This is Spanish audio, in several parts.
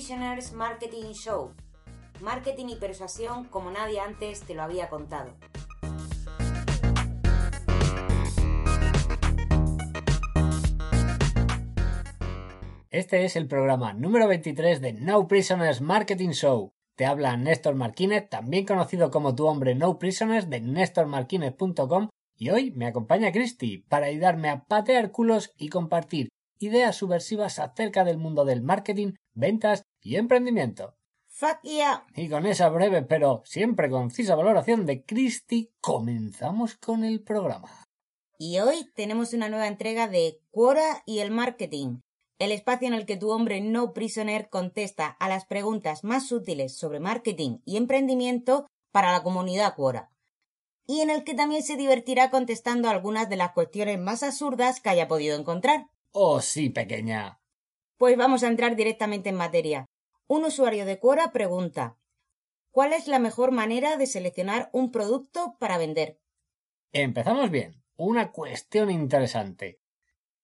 Prisoners Marketing Show. Marketing y persuasión como nadie antes te lo había contado. Este es el programa número 23 de No Prisoners Marketing Show. Te habla Néstor Marquínez, también conocido como tu hombre No Prisoners de nestormarquínez.com y hoy me acompaña Christy para ayudarme a patear culos y compartir ideas subversivas acerca del mundo del marketing, ventas y emprendimiento. Fuck yeah. Y con esa breve pero siempre concisa valoración de Christy, comenzamos con el programa. Y hoy tenemos una nueva entrega de Quora y el marketing el espacio en el que tu hombre no prisoner contesta a las preguntas más útiles sobre marketing y emprendimiento para la comunidad Quora. Y en el que también se divertirá contestando algunas de las cuestiones más absurdas que haya podido encontrar. Oh, sí, pequeña. Pues vamos a entrar directamente en materia. Un usuario de Quora pregunta ¿Cuál es la mejor manera de seleccionar un producto para vender? Empezamos bien. Una cuestión interesante.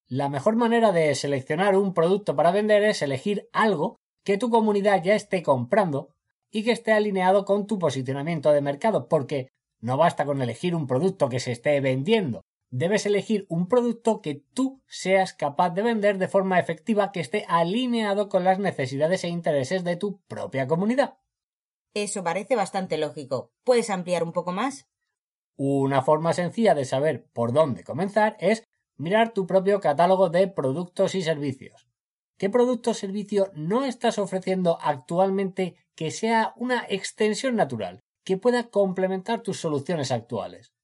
La mejor manera de seleccionar un producto para vender es elegir algo que tu comunidad ya esté comprando y que esté alineado con tu posicionamiento de mercado, porque no basta con elegir un producto que se esté vendiendo, debes elegir un producto que tú seas capaz de vender de forma efectiva que esté alineado con las necesidades e intereses de tu propia comunidad. Eso parece bastante lógico. ¿Puedes ampliar un poco más? Una forma sencilla de saber por dónde comenzar es mirar tu propio catálogo de productos y servicios. ¿Qué producto o servicio no estás ofreciendo actualmente que sea una extensión natural, que pueda complementar tus soluciones actuales?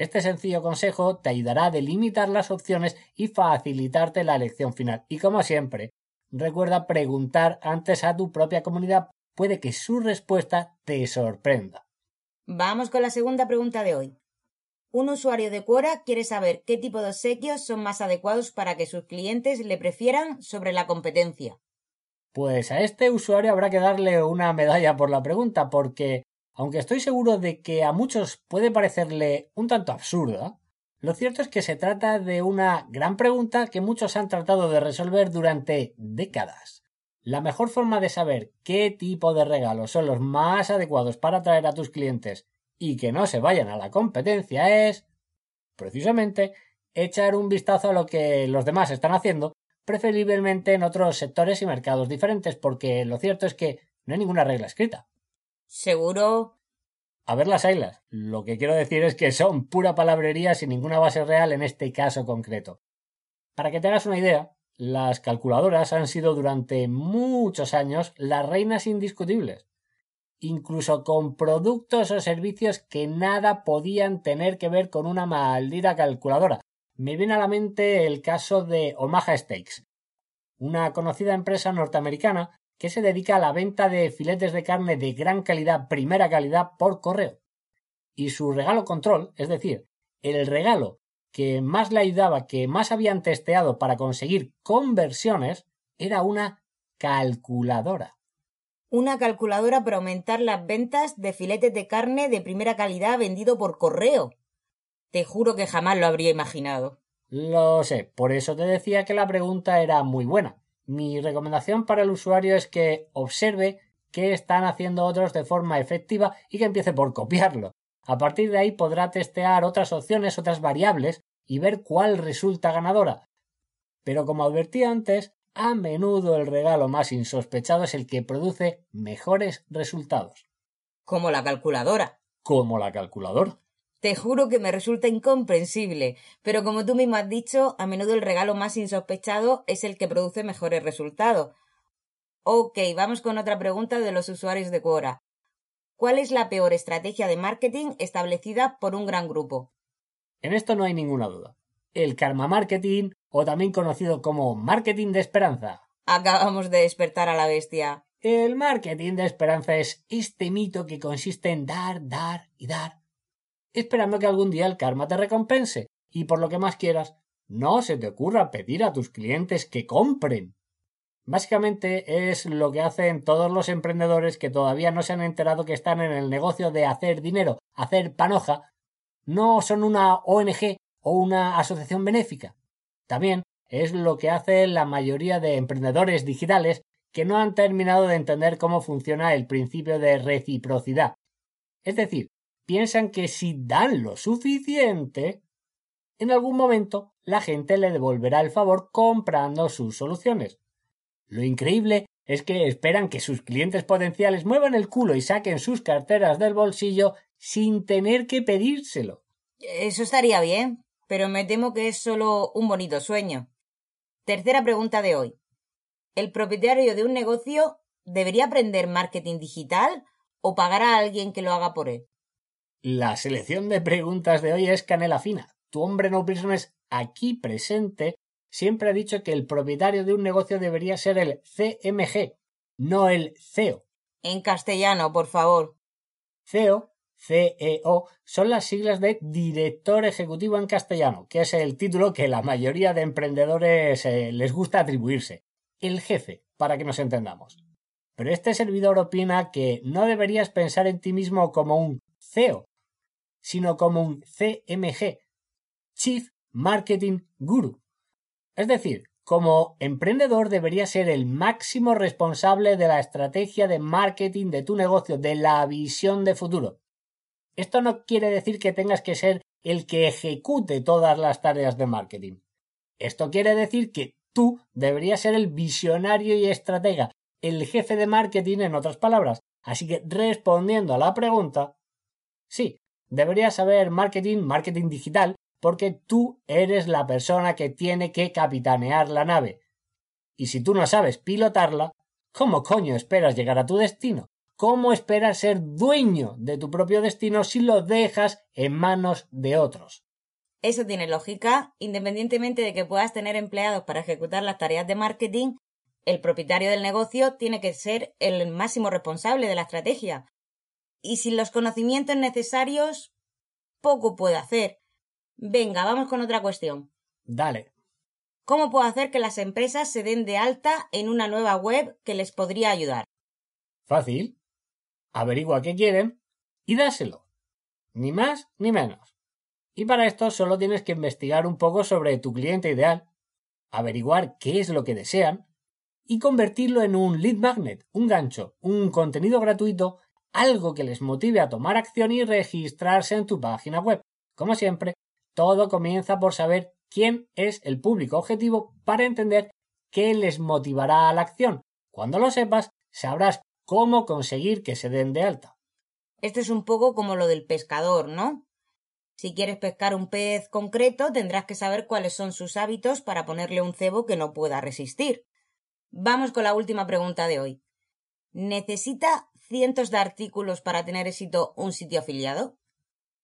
Este sencillo consejo te ayudará a delimitar las opciones y facilitarte la elección final. Y como siempre, recuerda preguntar antes a tu propia comunidad, puede que su respuesta te sorprenda. Vamos con la segunda pregunta de hoy. Un usuario de Quora quiere saber qué tipo de obsequios son más adecuados para que sus clientes le prefieran sobre la competencia. Pues a este usuario habrá que darle una medalla por la pregunta, porque aunque estoy seguro de que a muchos puede parecerle un tanto absurda, lo cierto es que se trata de una gran pregunta que muchos han tratado de resolver durante décadas. La mejor forma de saber qué tipo de regalos son los más adecuados para atraer a tus clientes y que no se vayan a la competencia es, precisamente, echar un vistazo a lo que los demás están haciendo, preferiblemente en otros sectores y mercados diferentes, porque lo cierto es que no hay ninguna regla escrita. ¿Seguro? A ver las ailas. Lo que quiero decir es que son pura palabrería sin ninguna base real en este caso concreto. Para que te hagas una idea, las calculadoras han sido durante muchos años las reinas indiscutibles incluso con productos o servicios que nada podían tener que ver con una maldita calculadora. Me viene a la mente el caso de Omaha Steaks, una conocida empresa norteamericana que se dedica a la venta de filetes de carne de gran calidad, primera calidad, por correo. Y su regalo control, es decir, el regalo que más le ayudaba, que más habían testeado para conseguir conversiones, era una calculadora una calculadora para aumentar las ventas de filetes de carne de primera calidad vendido por correo. Te juro que jamás lo habría imaginado. Lo sé, por eso te decía que la pregunta era muy buena. Mi recomendación para el usuario es que observe qué están haciendo otros de forma efectiva y que empiece por copiarlo. A partir de ahí podrá testear otras opciones, otras variables y ver cuál resulta ganadora. Pero como advertí antes, a menudo el regalo más insospechado es el que produce mejores resultados. Como la calculadora. Como la calculadora. Te juro que me resulta incomprensible, pero como tú mismo has dicho, a menudo el regalo más insospechado es el que produce mejores resultados. Ok, vamos con otra pregunta de los usuarios de Quora. ¿Cuál es la peor estrategia de marketing establecida por un gran grupo? En esto no hay ninguna duda. El karma marketing o también conocido como marketing de esperanza. Acabamos de despertar a la bestia. El marketing de esperanza es este mito que consiste en dar, dar y dar, esperando que algún día el karma te recompense, y por lo que más quieras, no se te ocurra pedir a tus clientes que compren. Básicamente es lo que hacen todos los emprendedores que todavía no se han enterado que están en el negocio de hacer dinero, hacer panoja, no son una ONG o una asociación benéfica. También es lo que hace la mayoría de emprendedores digitales que no han terminado de entender cómo funciona el principio de reciprocidad. Es decir, piensan que si dan lo suficiente, en algún momento la gente le devolverá el favor comprando sus soluciones. Lo increíble es que esperan que sus clientes potenciales muevan el culo y saquen sus carteras del bolsillo sin tener que pedírselo. Eso estaría bien, pero me temo que es solo un bonito sueño. Tercera pregunta de hoy. ¿El propietario de un negocio debería aprender marketing digital o pagar a alguien que lo haga por él? La selección de preguntas de hoy es canela fina. Tu hombre no es aquí presente siempre ha dicho que el propietario de un negocio debería ser el CMG, no el CEO. En castellano, por favor. CEO, CEO, son las siglas de director ejecutivo en castellano, que es el título que la mayoría de emprendedores eh, les gusta atribuirse. El jefe, para que nos entendamos. Pero este servidor opina que no deberías pensar en ti mismo como un CEO, sino como un CMG, Chief Marketing Guru, es decir, como emprendedor debería ser el máximo responsable de la estrategia de marketing de tu negocio, de la visión de futuro. Esto no quiere decir que tengas que ser el que ejecute todas las tareas de marketing. Esto quiere decir que tú deberías ser el visionario y estratega, el jefe de marketing en otras palabras. Así que respondiendo a la pregunta, sí, deberías saber marketing, marketing digital, porque tú eres la persona que tiene que capitanear la nave. Y si tú no sabes pilotarla, ¿cómo coño esperas llegar a tu destino? ¿Cómo esperas ser dueño de tu propio destino si lo dejas en manos de otros? Eso tiene lógica, independientemente de que puedas tener empleados para ejecutar las tareas de marketing, el propietario del negocio tiene que ser el máximo responsable de la estrategia. Y sin los conocimientos necesarios, poco puede hacer. Venga, vamos con otra cuestión. Dale. ¿Cómo puedo hacer que las empresas se den de alta en una nueva web que les podría ayudar? Fácil. Averigua qué quieren y dáselo. Ni más ni menos. Y para esto solo tienes que investigar un poco sobre tu cliente ideal, averiguar qué es lo que desean y convertirlo en un lead magnet, un gancho, un contenido gratuito, algo que les motive a tomar acción y registrarse en tu página web. Como siempre, todo comienza por saber quién es el público objetivo para entender qué les motivará a la acción. Cuando lo sepas, sabrás cómo conseguir que se den de alta. Esto es un poco como lo del pescador, ¿no? Si quieres pescar un pez concreto, tendrás que saber cuáles son sus hábitos para ponerle un cebo que no pueda resistir. Vamos con la última pregunta de hoy. ¿Necesita cientos de artículos para tener éxito un sitio afiliado?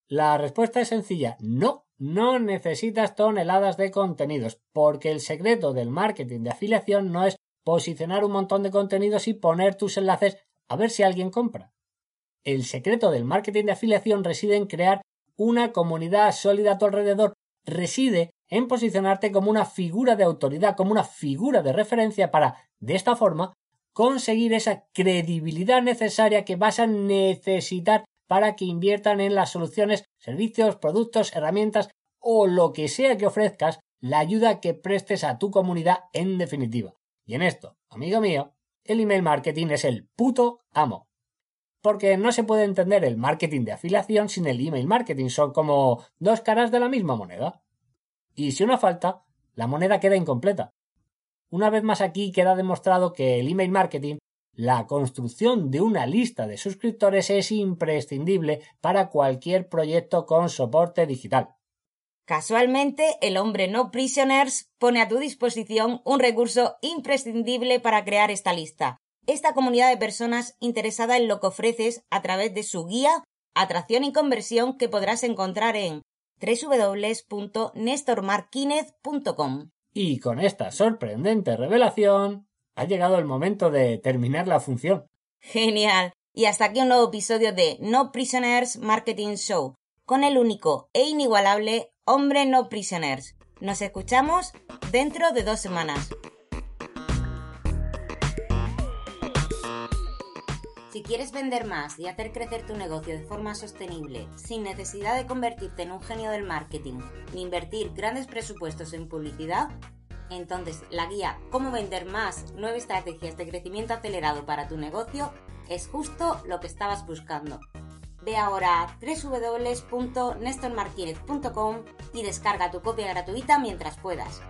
La respuesta es sencilla, no. No necesitas toneladas de contenidos, porque el secreto del marketing de afiliación no es posicionar un montón de contenidos y poner tus enlaces a ver si alguien compra. El secreto del marketing de afiliación reside en crear una comunidad sólida a tu alrededor, reside en posicionarte como una figura de autoridad, como una figura de referencia para, de esta forma, conseguir esa credibilidad necesaria que vas a necesitar para que inviertan en las soluciones, servicios, productos, herramientas o lo que sea que ofrezcas, la ayuda que prestes a tu comunidad en definitiva. Y en esto, amigo mío, el email marketing es el puto amo. Porque no se puede entender el marketing de afiliación sin el email marketing, son como dos caras de la misma moneda. Y si una falta, la moneda queda incompleta. Una vez más aquí queda demostrado que el email marketing la construcción de una lista de suscriptores es imprescindible para cualquier proyecto con soporte digital. Casualmente, el hombre no prisoners pone a tu disposición un recurso imprescindible para crear esta lista. Esta comunidad de personas interesada en lo que ofreces a través de su guía Atracción y Conversión que podrás encontrar en www.nestormarquinez.com. Y con esta sorprendente revelación, ha llegado el momento de terminar la función. Genial. Y hasta aquí un nuevo episodio de No Prisoners Marketing Show, con el único e inigualable Hombre No Prisoners. Nos escuchamos dentro de dos semanas. Si quieres vender más y hacer crecer tu negocio de forma sostenible, sin necesidad de convertirte en un genio del marketing ni invertir grandes presupuestos en publicidad, Entonces, la guía Cómo vender más, nueve estrategias de crecimiento acelerado para tu negocio es justo lo que estabas buscando. Ve ahora a www.nestormartinez.com y descarga tu copia gratuita mientras puedas.